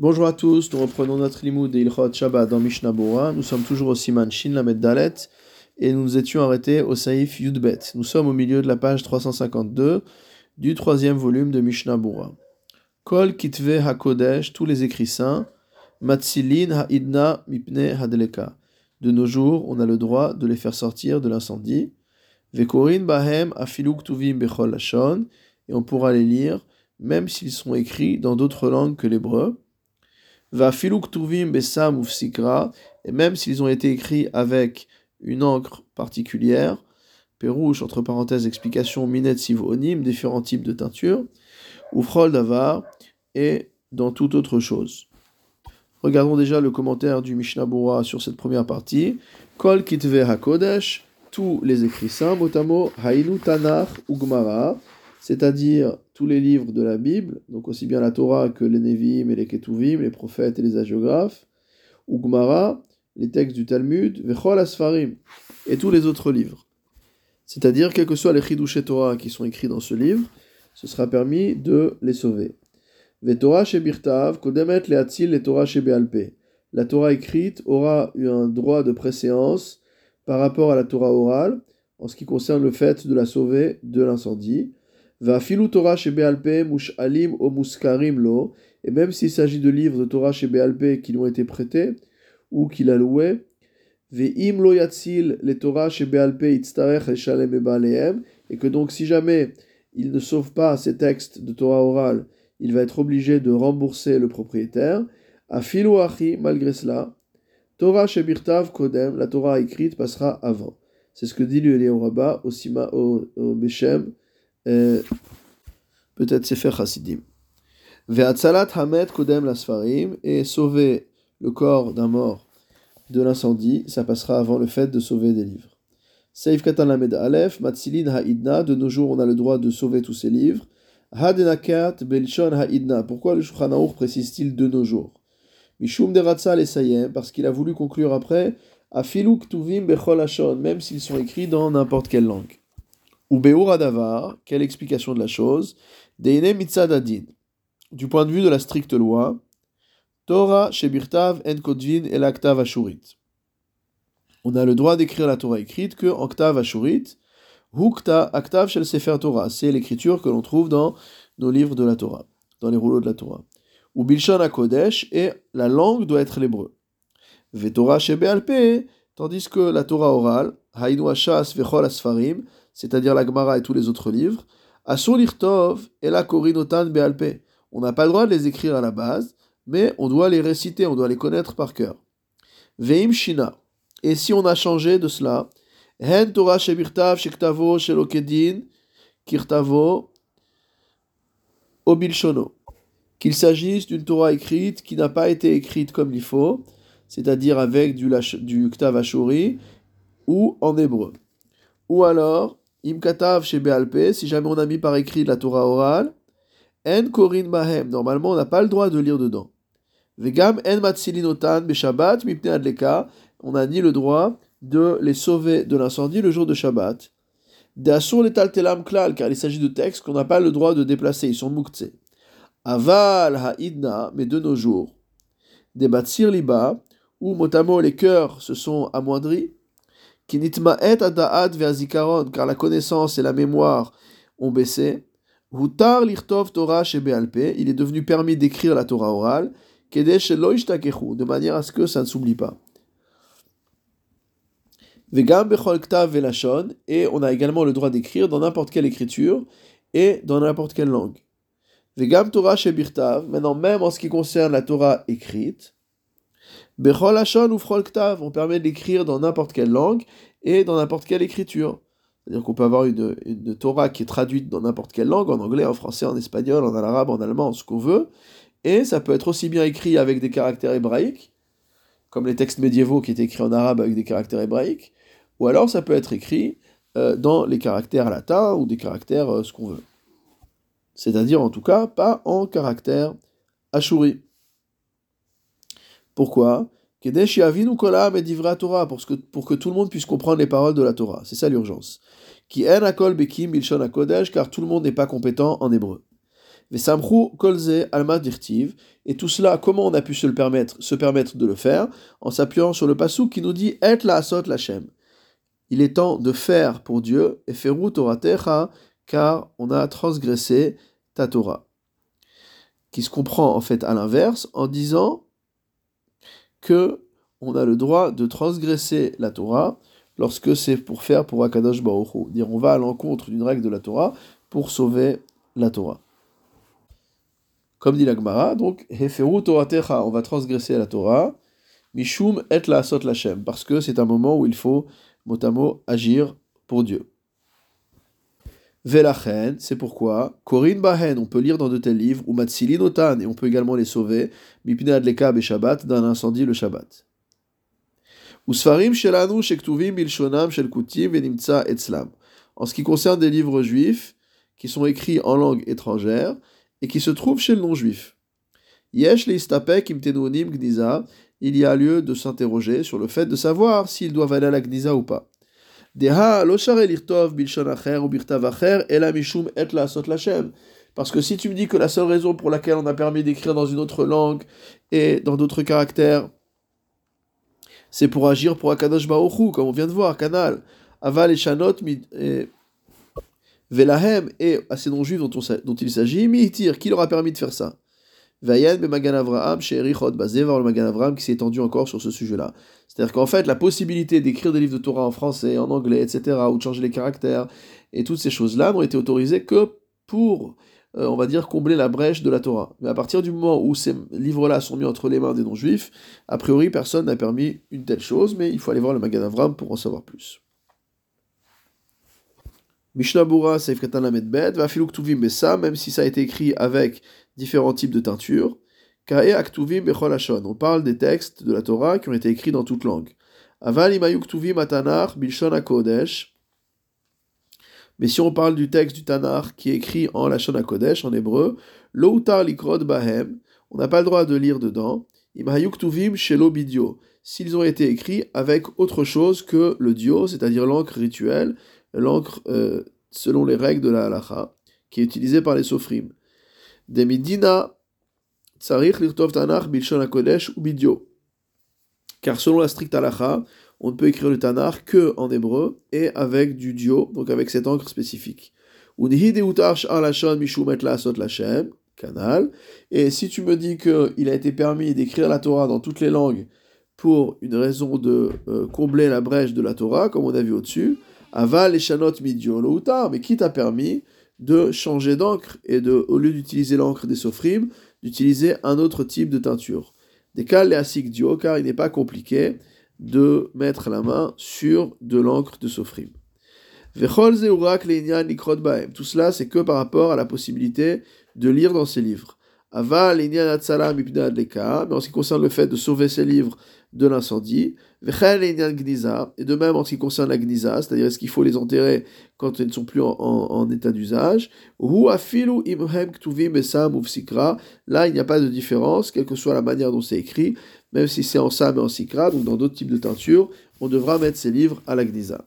Bonjour à tous, nous reprenons notre limoud de Ilchot Shabbat dans Mishnah. Nous sommes toujours au Siman Shin Lamed Dalet et nous nous étions arrêtés au Saïf Yudbet. Nous sommes au milieu de la page 352 du troisième volume de Mishnah. Kol Kitve HaKodesh, tous les écrits saints, Matzilin Ha'idna Mipne Hadeleka. De nos jours, on a le droit de les faire sortir de l'incendie. Vekorin Bahem Afiluk Tuvim Bechol Lashon, et on pourra les lire même s'ils sont écrits dans d'autres langues que l'hébreu. Va tuvim besam ufsikra, et même s'ils ont été écrits avec une encre particulière, pérouche, entre parenthèses, explication, minet sivonim, différents types de teinture, ou frol davar, et dans toute autre chose. Regardons déjà le commentaire du Mishnah Bura sur cette première partie. Kol kitve hakodesh, tous les écrits saints, motamo, hainu tanach ugmara, c'est-à-dire tous les livres de la Bible, donc aussi bien la Torah que les Nevi'im et les Ketuvim, les prophètes et les hagiographes, ou Gmara, les textes du Talmud, Vechol Asfarim, et tous les autres livres. C'est-à-dire, quels que soient les Chidush Torah qui sont écrits dans ce livre, ce sera permis de les sauver. Vetorah Shebirtav, Kodemet Leatzil le Torah Shebealpe. La Torah écrite aura eu un droit de préséance par rapport à la Torah orale, en ce qui concerne le fait de la sauver de l'incendie. Va filu Torah chez Bealpe, alim o muskarim lo, et même s'il s'agit de livres de Torah chez Bealpe qui lui ont été prêtés, ou qu'il a loué, im lo yatzil les Torah chez Bealpe itztarech shalem e et que donc si jamais il ne sauve pas ces textes de Torah orale, il va être obligé de rembourser le propriétaire. A filu achi, malgré cela, Torah chez Birtav Kodem, la Torah écrite passera avant. C'est ce que dit le Rabba Sima, au, au Beshem, peut-être Sefer Hasidim. Ve'atzalat hamet kodem lasfarim, et sauver le corps d'un mort de l'incendie, ça passera avant le fait de sauver des livres. Seif katan lamed alef, matzilin ha'idna, de nos jours on a le droit de sauver tous ces livres. Hadenakat belchon ha'idna, pourquoi le Shulchan précise-t-il de nos jours? Mishum deratzal esayem, parce qu'il a voulu conclure après, afiluk tuvim bechol même s'ils sont écrits dans n'importe quelle langue. Ou Davar, quelle explication de la chose? Deine mitzadadin. Du point de vue de la stricte loi, Torah shebirtav en kodvin el aktav ashurit. On a le droit d'écrire la Torah écrite que en ktav ashurit, hukta aktav shel sefer Torah. C'est l'écriture que l'on trouve dans nos livres de la Torah, dans les rouleaux de la Torah. Ou bilshon kodesh et la langue doit être l'hébreu. Vetorah shebealpe, tandis que la Torah orale, hainu ashas vechol asfarim, c'est-à-dire la Gemara et tous les autres livres, et la Korinotan. On n'a pas le droit de les écrire à la base, mais on doit les réciter, on doit les connaître par cœur. Veim Shina. Et si on a changé de cela, Hen Torah Shektavo Shelokedin Kirtavo Obilshono. Qu'il s'agisse d'une Torah écrite qui n'a pas été écrite comme il faut, c'est-à-dire avec du, du Ktav Ashuri, ou en hébreu. Ou alors, Imkatav chez Bealpe, si jamais on a mis par écrit la Torah orale, En Korin Mahem, normalement on n'a pas le droit de lire dedans. Vegam En Matsilinotan Beshabbat Mipne Adleka, on n'a ni le droit de les sauver de l'incendie le jour de Shabbat. D'Asur Letal Telam Klal, car il s'agit de textes qu'on n'a pas le droit de déplacer, ils sont muktse. Aval Ha'idna, mais de nos jours. Des Batsir Liba, où motamo les cœurs se sont amoindris car la connaissance et la mémoire ont baissé. Hutar Torah il est devenu permis d'écrire la Torah orale, de manière à ce que ça ne s'oublie pas. Vegam velashon, et on a également le droit d'écrire dans n'importe quelle écriture et dans n'importe quelle langue. Vegam Torah shebirtav, maintenant même en ce qui concerne la Torah écrite, Bechol ou Frol Ktav, on permet d'écrire dans n'importe quelle langue et dans n'importe quelle écriture. C'est-à-dire qu'on peut avoir une, une, Torah qui est traduite dans n'importe quelle langue, en anglais, en français, en espagnol, en arabe, en allemand, ce qu'on veut, et ça peut être aussi bien écrit avec des caractères hébraïques, comme les textes médiévaux qui étaient écrits en arabe avec des caractères hébraïques, ou alors ça peut être écrit euh, dans les caractères latins ou des caractères euh, ce qu'on veut. C'est-à-dire en tout cas pas en caractère ashuri. Pourquoi? Torah, pour que, pour que tout le monde puisse comprendre les paroles de la Torah. C'est ça l'urgence. Qui en bekim car tout le monde n'est pas compétent en hébreu. Kolze alma dirtiv. Et tout cela, comment on a pu se le permettre, se permettre de le faire? En s'appuyant sur le passou qui nous dit Et la asot lachem. Il est temps de faire pour Dieu, et feru Toratecha, car on a transgressé ta Torah. Qui se comprend en fait à l'inverse en disant que on a le droit de transgresser la Torah lorsque c'est pour faire pour Akadosh Baruch. Dire on va à l'encontre d'une règle de la Torah pour sauver la Torah. Comme dit la Gemara, donc, on va transgresser la Torah, Mishum et la Asot Lachem, parce que c'est un moment où il faut, mot à mot, agir pour Dieu. Velachen, c'est pourquoi, Korin Bahen, on peut lire dans de tels livres, ou Matsilin Otan, et on peut également les sauver, Mipne Adlekab et Shabbat, d'un incendie le Shabbat. Ou Sfarim Shelanu Shektuvim Bilshonam Shelkutim Venimtsa Etzlam. En ce qui concerne des livres juifs, qui sont écrits en langue étrangère, et qui se trouvent chez le non-juif. Yesh leistapek imtenonim gniza, il y a lieu de s'interroger sur le fait de savoir s'ils doivent aller à la gniza ou pas. Parce que si tu me dis que la seule raison pour laquelle on a permis d'écrire dans une autre langue et dans d'autres caractères, c'est pour agir pour Akadosh Baruchu, comme on vient de voir, canal. Aval et Shanot, Velahem et à ces non-juifs dont, dont, il s'agit, Mihitir, qui leur a permis de faire ça? Vayen Magan Avraham, chez Erichot Bazevar, le Magan Avraham, qui s'est étendu encore sur ce sujet-là. C'est-à-dire qu'en fait, la possibilité d'écrire des livres de Torah en français, en anglais, etc., ou de changer les caractères, et toutes ces choses-là n'ont été autorisées que pour, euh, on va dire, combler la brèche de la Torah. Mais à partir du moment où ces livres-là sont mis entre les mains des non-juifs, a priori, personne n'a permis une telle chose, mais il faut aller voir le Magan Avraham pour en savoir plus. Mishnah Bura, Saif Katan Lamed Bet, Vafiluk Tuvim Bessa, même si ça a été écrit avec différents types de teinture. Kae Aktuvim Bechol Hashon. On parle des textes de la Torah qui ont été écrits dans toute langue. Mais si on parle du texte du Tanar qui est écrit en Lashon HaKodesh, en hébreu, Loutar Likrod Bahem, on n'a pas le droit de lire dedans. Imhayuk Tuvim Shelo Bidio. S'ils ont été écrits avec autre chose que le dio, c'est-à-dire l'encre rituelle, l'encre euh, selon les règles de la halacha, qui est utilisée par les sofrim. Demidina tsarich tanach. Car selon la stricte halacha, on ne peut écrire le tanar que en hébreu et avec du dio, donc avec cette encre spécifique. Et si tu me dis qu'il a été permis d'écrire la Torah dans toutes les langues pour une raison de euh, combler la brèche de la Torah, comme on a vu au-dessus, Aval et Shanot midio mais qui t'a permis de changer d'encre et de, au lieu d'utiliser l'encre des sofrim, d'utiliser un autre type de teinture. Des cas léasiques dio, car il n'est pas compliqué de mettre la main sur de l'encre de sofrim. Tout cela, c'est que par rapport à la possibilité de lire dans ces livres. Aval mais en ce qui concerne le fait de sauver ces livres de l'incendie, et de même en ce qui concerne la gniza, c'est-à-dire est-ce qu'il faut les enterrer quand ils ne sont plus en, état d'usage, là il n'y a pas de différence, quelle que soit la manière dont c'est écrit, même si c'est en sam et en sikra, donc dans d'autres types de teinture, on devra mettre ces livres à la gniza.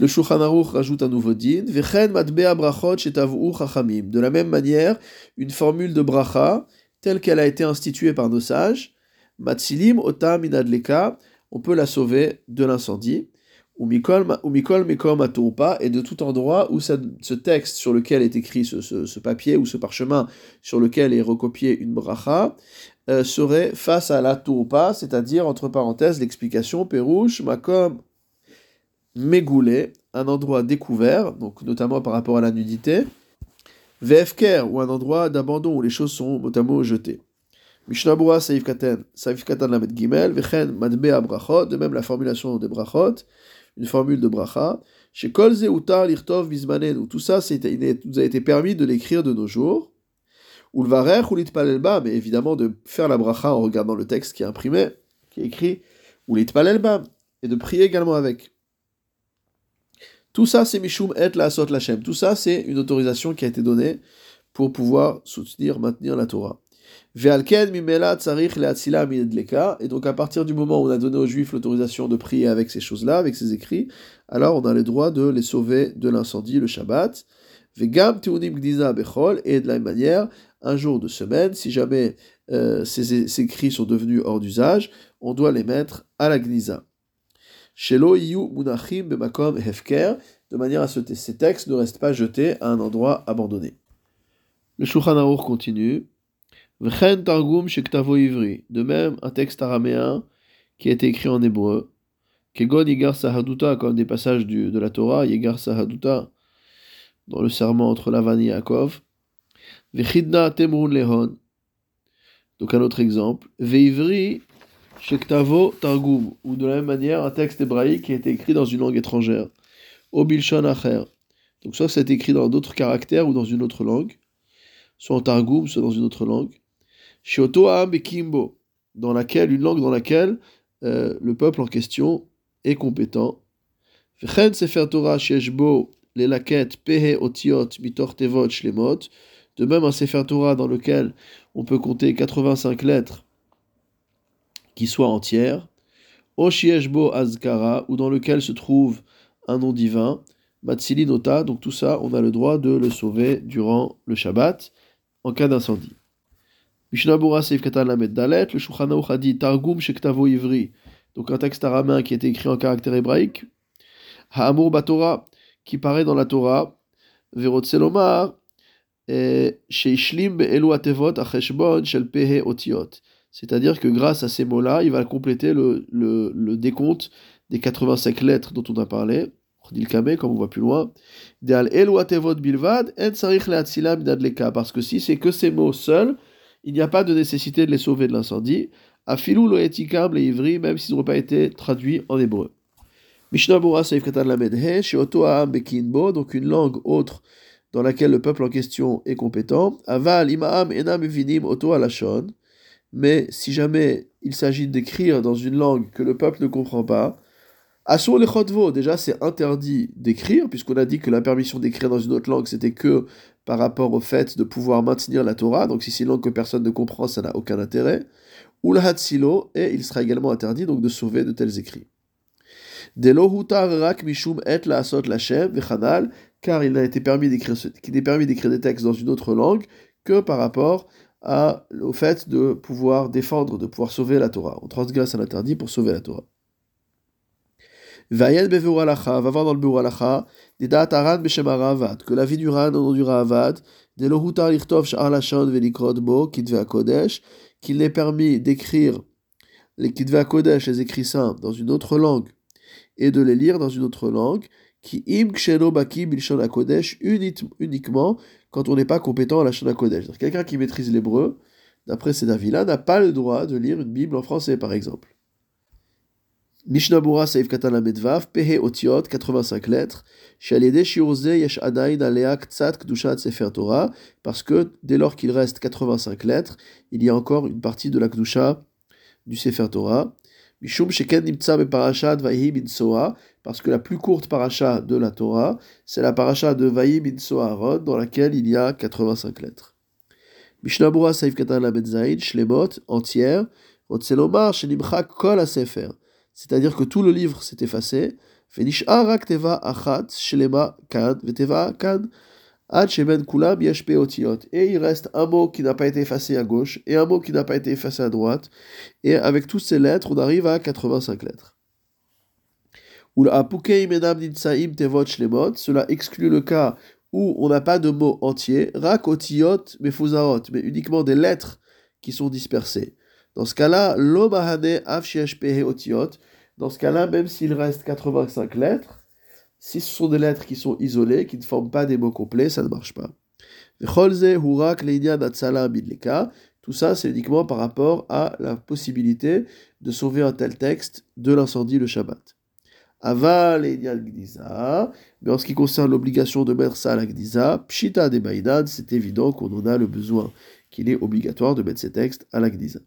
Le Shulchan Aruch rajoute un nouveau din, De la même manière, une formule de bracha, telle qu'elle a été instituée par nos sages, Matsilim ota minadleka, on peut la sauver de l'incendie. Ou mikol mekom et de tout endroit où ce texte sur lequel est écrit ce, papier ou ce parchemin sur lequel est recopié une bracha euh, serait face à la tourpa, c'est-à-dire entre parenthèses l'explication perouche makom megoulé, un endroit découvert, donc notamment par rapport à la nudité, vfker ou un endroit d'abandon où les choses sont notamment jetées. Mishnah Bura Saif Katan, Saif Katan Lamed Gimel, Vechen Madbea Brachot, de même la formulation des Brachot, une formule de Bracha. Chez Kol Zeutar Lirtov tout ça nous a été permis de l'écrire de nos jours. Ou le Varech ou l'Itpalelba, mais évidemment de faire la Bracha en regardant le texte qui est imprimé, qui est écrit, ou l'Itpalelba, et de prier également avec. Tout ça, c'est Mishum et la Sot Lachem. Tout ça, c'est une autorisation qui a été donnée pour pouvoir soutenir, maintenir la Torah. Et donc à partir du moment où on a donné aux juifs l'autorisation de prier avec ces choses-là, avec ces écrits, alors on a le droit de les sauver de l'incendie le Shabbat. Et de la même manière, un jour de semaine, si jamais euh, ces, cris sont devenus hors d'usage, on doit les mettre à la Gniza. De manière à ce que ces textes ne restent pas jetés à un endroit abandonné. Le Shulchan continue. V'chen Targum Shektavo Ivri, de même un texte araméen qui a été écrit en hébreu. Kegon Yigar Sahaduta, comme des passages de la Torah, Yigar Sahaduta, dans le serment entre Lavan et Yaakov. Vechidna Temrun Lehon. Donc un autre exemple. Veivri Shektavo Targum, ou de la même manière un texte hébraïque qui a été écrit dans une langue étrangère. Obilshon Acher. Donc soit c'est écrit dans d'autres caractères ou dans une autre langue, soit en Targum, soit dans une autre langue. Shioto et Kimbo, dans laquelle, une langue dans laquelle euh, le peuple en question est compétent. Vechen Sefer Torah Sheshbo les laquettes Pehe Otiot Mitor Shlemot, de même un Sefer Torah dans lequel on peut compter 85 lettres qui soient entières, Oshieshbo Azkara, ou dans lequel se trouve un nom divin, Matsili Nota, donc tout ça, on a le droit de le sauver durant le Shabbat, en cas d'incendie. Mishnabura Seif le a dit Targum Shektavo donc un texte araméen qui été écrit en caractère hébraïque, Ha'amur Batora, qui paraît dans la Torah, Verotzelomar, Sheishlim Elu Atevot Acheshbon Shel Pehe Otiot. C'est-à-dire que grâce à ces mots-là, il va compléter le, le, le décompte des 85 lettres dont on a parlé, comme on voit plus loin, parce que si c'est que ces mots seuls, il n'y a pas de nécessité de les sauver de l'incendie, afilou lo etikam les ivri, même s'ils n'auraient pas été traduits en hébreu. Mishnah Seif Katan Lamedhe, Shioto Aham Bekinbo, donc une langue autre dans laquelle le peuple en question est compétent. Aval Imaam Enam Uvinim Oto Alashon, mais si jamais il s'agit d'écrire dans une langue que le peuple ne comprend pas, Asur le Chodvo, déjà c'est interdit d'écrire, puisqu'on a dit que la permission d'écrire dans une autre langue c'était que par rapport au fait de pouvoir maintenir la Torah, donc si c'est une langue que personne ne comprend, ça n'a aucun intérêt. Ou et il sera également interdit donc de sauver de tels écrits. rak mishum et la asot vechanal, car il n'a été permis d'écrire qu'il est permis d'écrire des textes dans une autre langue que par rapport à, au fait de pouvoir défendre, de pouvoir sauver la Torah. On transgresse un interdit pour sauver la Torah. Vayed beveur va voir dans le beur alacha, des dates aran que la vie du ran au nom du ravad, de lohutar lichtov sh'ar lachon velikrod bo, kodesh, qu'il n'est permis d'écrire les kitve kodesh, les écrits saints, dans une autre langue, et de les lire dans une autre langue, qui im ksheno baki bilshon kodesh, uniquement quand on n'est pas compétent à la shon kodesh. Quelqu'un qui maîtrise l'hébreu, d'après ces avis-là, n'a pas le droit de lire une Bible en français, par exemple. Mishnabura Saif Katana Medvav, Pehe Otiot, 85 lettres. Shalede Shiurze Yesh Adain Aleak Tzat Kdushat Sefer Torah, parce que dès lors qu'il reste 85 lettres, il y a encore une partie de la Kdusha du Sefer Torah. Mishum Sheken Nimtza Parashat Vahi Bin Soa, parce que la plus courte paracha de la Torah, c'est la paracha de Vahi Bin Soaron, dans laquelle il y a 85 lettres. Mishnabura Saif Katana Medzaïd, Shlemot, entière. Otselomar Shenimchak Kol Sefer c'est-à-dire que tout le livre s'est effacé. Et il reste un mot qui n'a pas été effacé à gauche et un mot qui n'a pas été effacé à droite. Et avec toutes ces lettres, on arrive à 85 lettres. Cela exclut le cas où on n'a pas de mots entiers, rak mais mais uniquement des lettres qui sont dispersées. Dans ce cas-là, l'omahane otiot. Dans ce cas-là, même s'il reste 85 lettres, si ce sont des lettres qui sont isolées, qui ne forment pas des mots complets, ça ne marche pas. Tout ça, c'est uniquement par rapport à la possibilité de sauver un tel texte de l'incendie le Shabbat. Aval mais en ce qui concerne l'obligation de mettre ça à la Gdiza, Pshita de c'est évident qu'on en a le besoin, qu'il est obligatoire de mettre ces textes à la Gdiza.